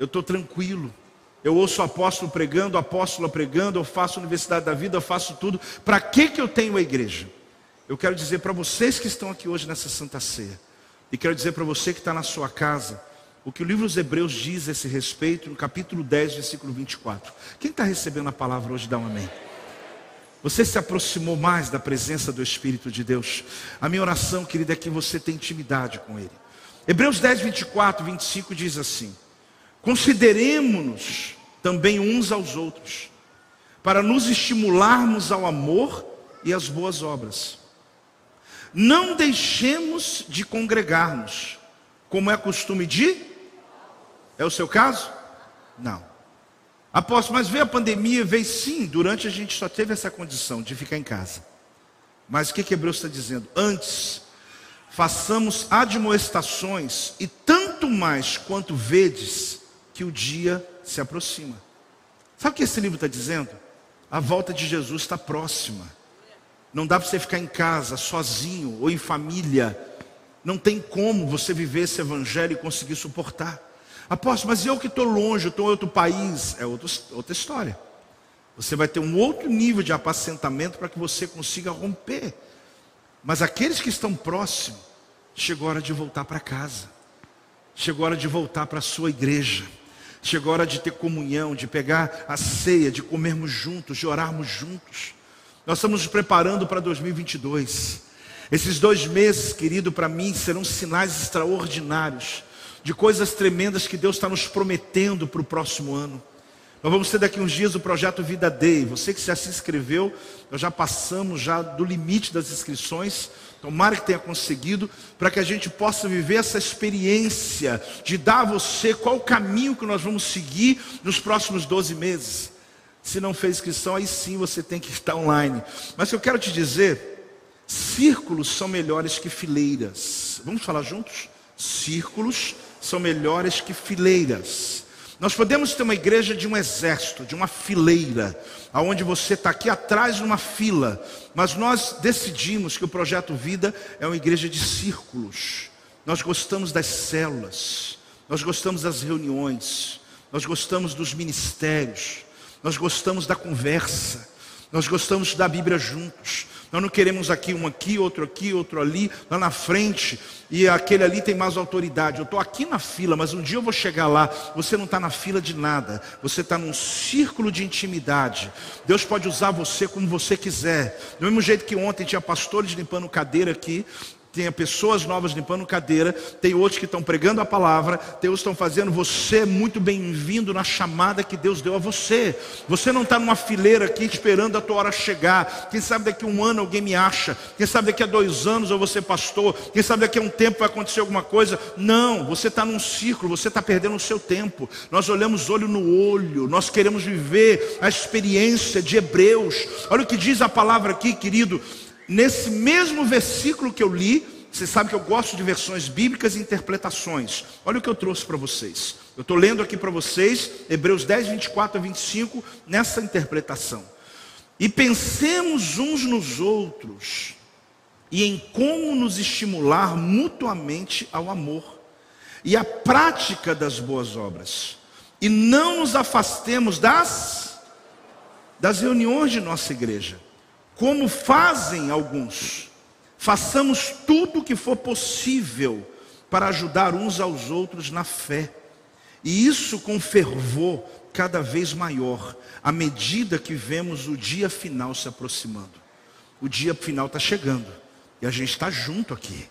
eu estou tranquilo. Eu ouço o apóstolo pregando, o apóstolo pregando, eu faço universidade da vida, eu faço tudo. Para que, que eu tenho a igreja? Eu quero dizer para vocês que estão aqui hoje nessa Santa Ceia, e quero dizer para você que está na sua casa, o que o livro dos Hebreus diz a esse respeito, no capítulo 10, versículo 24. Quem está recebendo a palavra hoje, dá um amém. Você se aproximou mais da presença do Espírito de Deus. A minha oração, querida, é que você tenha intimidade com Ele. Hebreus 10, 24, 25 diz assim: Consideremos-nos também uns aos outros, para nos estimularmos ao amor e às boas obras não deixemos de congregar-nos, como é costume de. É o seu caso? Não. Apóstolo, mas veio a pandemia, veio sim, durante a gente só teve essa condição de ficar em casa. Mas o que, que Hebreus está dizendo? Antes, façamos admoestações, e tanto mais quanto vedes que o dia se aproxima. Sabe o que esse livro está dizendo? A volta de Jesus está próxima. Não dá para você ficar em casa, sozinho ou em família. Não tem como você viver esse evangelho e conseguir suportar. Apóstolo, mas eu que estou longe, estou em outro país. É outro, outra história. Você vai ter um outro nível de apacentamento para que você consiga romper. Mas aqueles que estão próximos, chegou a hora de voltar para casa. Chegou a hora de voltar para a sua igreja. Chegou a hora de ter comunhão, de pegar a ceia, de comermos juntos, de orarmos juntos. Nós estamos nos preparando para 2022. Esses dois meses, querido, para mim serão sinais extraordinários de coisas tremendas que Deus está nos prometendo para o próximo ano. Nós vamos ter daqui uns dias o projeto Vida Day. Você que já se inscreveu, nós já passamos já do limite das inscrições. Tomara que tenha conseguido, para que a gente possa viver essa experiência de dar a você qual o caminho que nós vamos seguir nos próximos 12 meses. Se não fez inscrição, aí sim você tem que estar online. Mas eu quero te dizer, círculos são melhores que fileiras. Vamos falar juntos? Círculos são melhores que fileiras. Nós podemos ter uma igreja de um exército, de uma fileira, aonde você está aqui atrás numa fila, mas nós decidimos que o projeto Vida é uma igreja de círculos. Nós gostamos das células, nós gostamos das reuniões, nós gostamos dos ministérios, nós gostamos da conversa. Nós gostamos da Bíblia juntos. Nós não queremos aqui um aqui, outro aqui, outro ali, lá na frente, e aquele ali tem mais autoridade. Eu estou aqui na fila, mas um dia eu vou chegar lá. Você não está na fila de nada, você está num círculo de intimidade. Deus pode usar você como você quiser. Do mesmo jeito que ontem tinha pastores limpando cadeira aqui, tenha pessoas novas limpando cadeira, tem outros que estão pregando a palavra, tem outros que estão fazendo. Você muito bem-vindo na chamada que Deus deu a você. Você não está numa fileira aqui esperando a tua hora chegar. Quem sabe daqui a um ano alguém me acha. Quem sabe daqui a dois anos eu vou ser pastor. Quem sabe daqui a um tempo vai acontecer alguma coisa. Não, você está num ciclo, você está perdendo o seu tempo. Nós olhamos olho no olho, nós queremos viver a experiência de Hebreus. Olha o que diz a palavra aqui, querido nesse mesmo versículo que eu li, você sabe que eu gosto de versões bíblicas e interpretações. Olha o que eu trouxe para vocês. Eu estou lendo aqui para vocês, Hebreus 10, 24 a 25, nessa interpretação. E pensemos uns nos outros, e em como nos estimular mutuamente ao amor, e à prática das boas obras. E não nos afastemos das, das reuniões de nossa igreja como fazem alguns. Façamos tudo o que for possível para ajudar uns aos outros na fé. E isso com fervor cada vez maior, à medida que vemos o dia final se aproximando. O dia final está chegando. E a gente está junto aqui.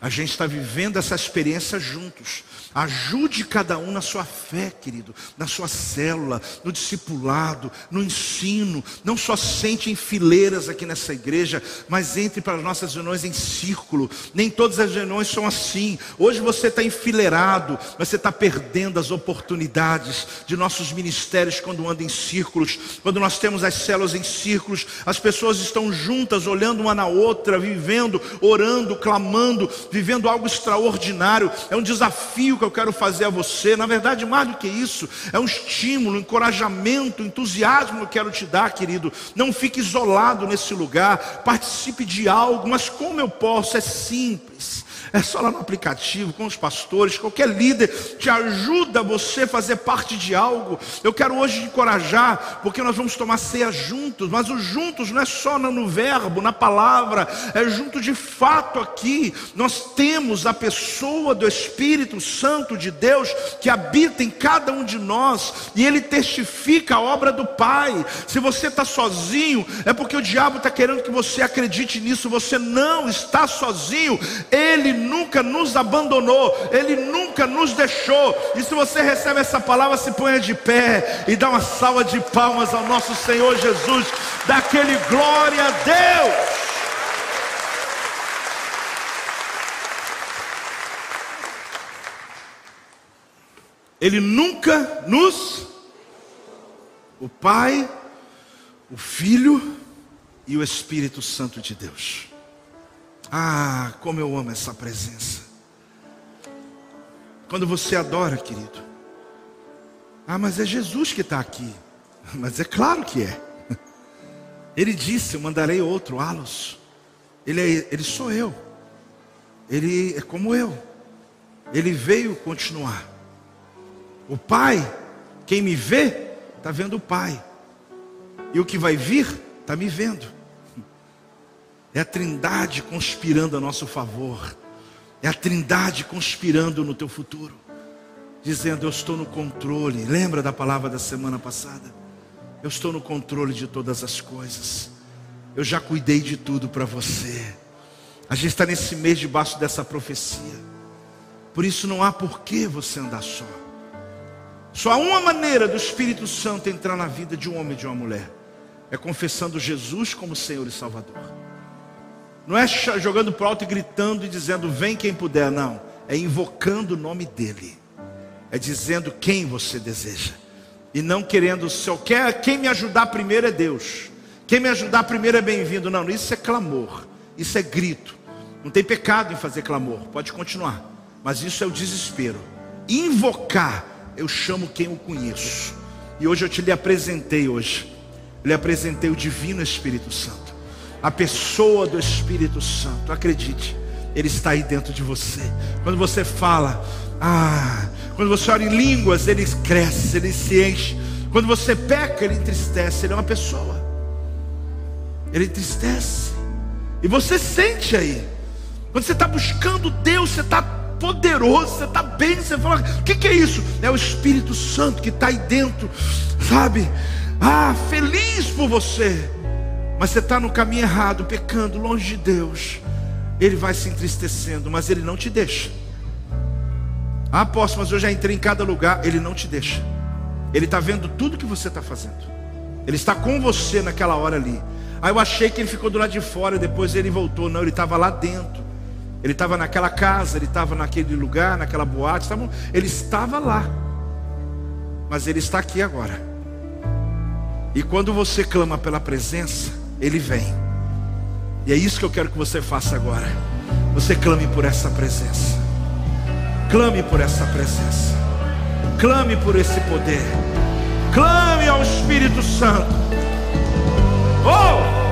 A gente está vivendo essa experiência juntos. Ajude cada um na sua fé, querido, na sua célula, no discipulado, no ensino. Não só sente em fileiras aqui nessa igreja, mas entre para as nossas reuniões em círculo. Nem todas as reuniões são assim. Hoje você está enfileirado, mas você está perdendo as oportunidades de nossos ministérios quando anda em círculos. Quando nós temos as células em círculos, as pessoas estão juntas, olhando uma na outra, vivendo, orando, clamando, vivendo algo extraordinário. É um desafio que eu quero fazer a você. Na verdade, mais do que isso, é um estímulo, um encorajamento, um entusiasmo que eu quero te dar, querido. Não fique isolado nesse lugar, participe de algo, mas como eu posso? É simples. É só lá no aplicativo, com os pastores, qualquer líder te ajuda você a fazer parte de algo. Eu quero hoje encorajar, porque nós vamos tomar ceia juntos, mas o juntos não é só no verbo, na palavra, é junto de fato aqui. Nós temos a pessoa do Espírito Santo de Deus que habita em cada um de nós e ele testifica a obra do Pai. Se você está sozinho, é porque o diabo está querendo que você acredite nisso. Você não está sozinho, ele nunca nos abandonou, Ele nunca nos deixou. E se você recebe essa palavra, se ponha de pé e dá uma salva de palmas ao nosso Senhor Jesus, daquele glória a Deus. Ele nunca nos, o Pai, o Filho e o Espírito Santo de Deus. Ah, como eu amo essa presença. Quando você adora, querido. Ah, mas é Jesus que está aqui. Mas é claro que é. Ele disse: Eu mandarei outro, Alos. Ele, é, ele sou eu. Ele é como eu. Ele veio continuar. O Pai, quem me vê, está vendo o Pai. E o que vai vir, está me vendo. É a Trindade conspirando a nosso favor. É a Trindade conspirando no teu futuro. Dizendo: Eu estou no controle. Lembra da palavra da semana passada? Eu estou no controle de todas as coisas. Eu já cuidei de tudo para você. A gente está nesse mês debaixo dessa profecia. Por isso não há por que você andar só. Só há uma maneira do Espírito Santo entrar na vida de um homem e de uma mulher. É confessando Jesus como Senhor e Salvador. Não é jogando para alto e gritando e dizendo, vem quem puder, não. É invocando o nome dEle. É dizendo quem você deseja. E não querendo, se eu quero, quem me ajudar primeiro é Deus. Quem me ajudar primeiro é bem-vindo. Não, isso é clamor. Isso é grito. Não tem pecado em fazer clamor. Pode continuar. Mas isso é o desespero. Invocar, eu chamo quem eu conheço. E hoje eu te lhe apresentei hoje. Eu lhe apresentei o divino Espírito Santo a pessoa do Espírito Santo. Acredite, ele está aí dentro de você. Quando você fala, ah, quando você ora em línguas, ele cresce, ele se enche. Quando você peca, ele entristece. Ele é uma pessoa. Ele entristece. E você sente aí. Quando você está buscando Deus, você está poderoso, você está bem, você fala, o que, que é isso? É o Espírito Santo que está aí dentro, sabe? Ah, feliz por você mas você está no caminho errado, pecando longe de Deus. ele vai se entristecendo, mas ele não te deixa. Ah, apóstolo, mas eu já entrei em cada lugar, ele não te deixa. Ele está vendo tudo que você está fazendo. Ele está com você naquela hora ali. Aí eu achei que ele ficou do lado de fora, depois ele voltou. Não, ele estava lá dentro. Ele estava naquela casa, ele estava naquele lugar, naquela boate. Ele estava lá. Mas ele está aqui agora. E quando você clama pela presença, ele vem. E é isso que eu quero que você faça agora. Você clame por essa presença. Clame por essa presença. Clame por esse poder. Clame ao Espírito Santo. Oh!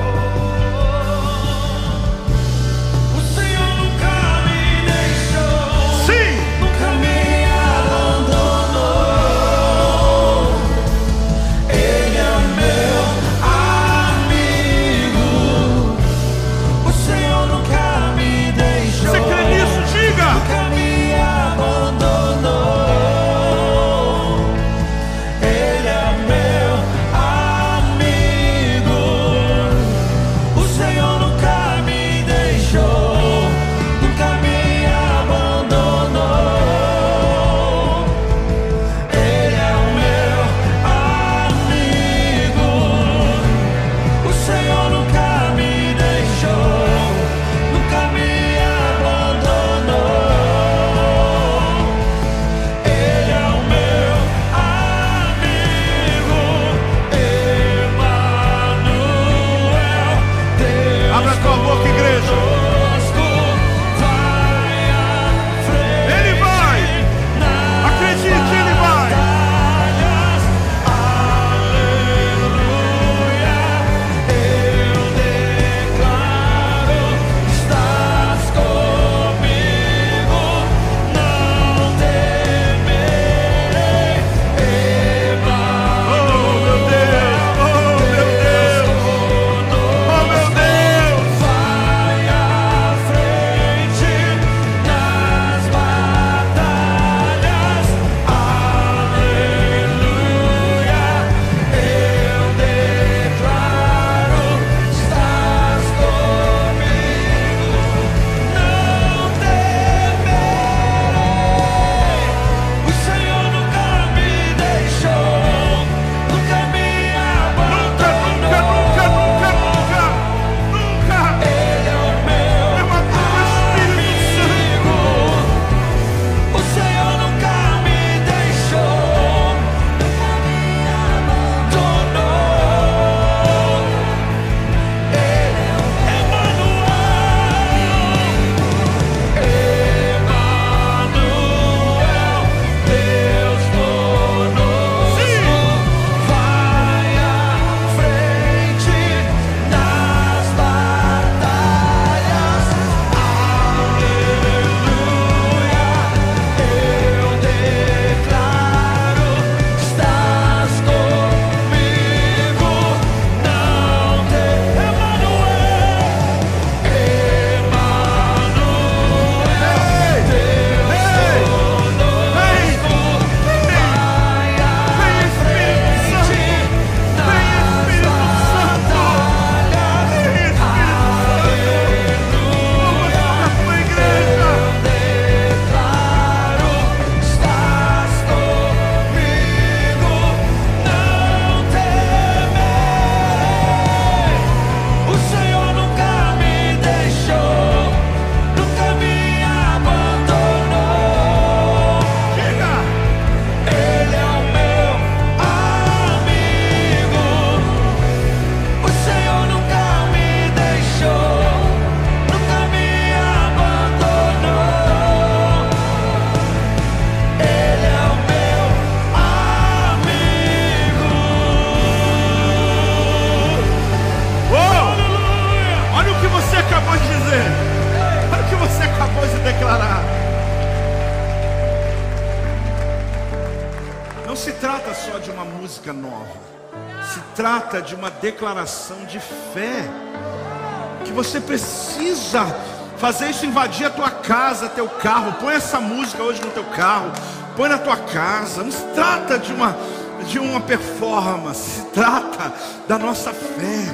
Declaração de fé. Que você precisa fazer isso invadir a tua casa, teu carro. Põe essa música hoje no teu carro, põe na tua casa. Não se trata de uma de uma performance, se trata da nossa fé,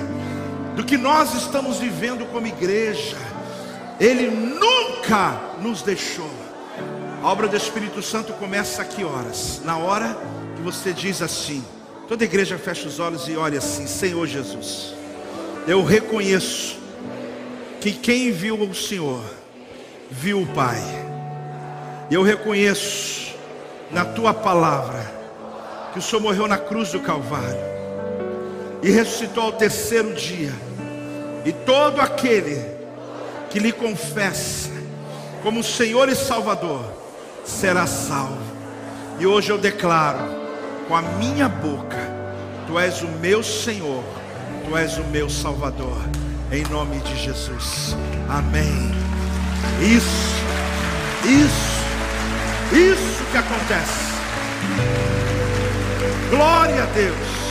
do que nós estamos vivendo como igreja. Ele nunca nos deixou. A obra do Espírito Santo começa a que horas? Na hora que você diz assim. Toda igreja fecha os olhos e olha assim: Senhor Jesus, eu reconheço que quem viu o Senhor, viu o Pai. Eu reconheço na tua palavra que o Senhor morreu na cruz do Calvário e ressuscitou ao terceiro dia. E todo aquele que lhe confessa como Senhor e Salvador será salvo. E hoje eu declaro com a minha boca: Tu és o meu Senhor, Tu és o meu Salvador, em nome de Jesus. Amém. Isso, isso, isso que acontece. Glória a Deus.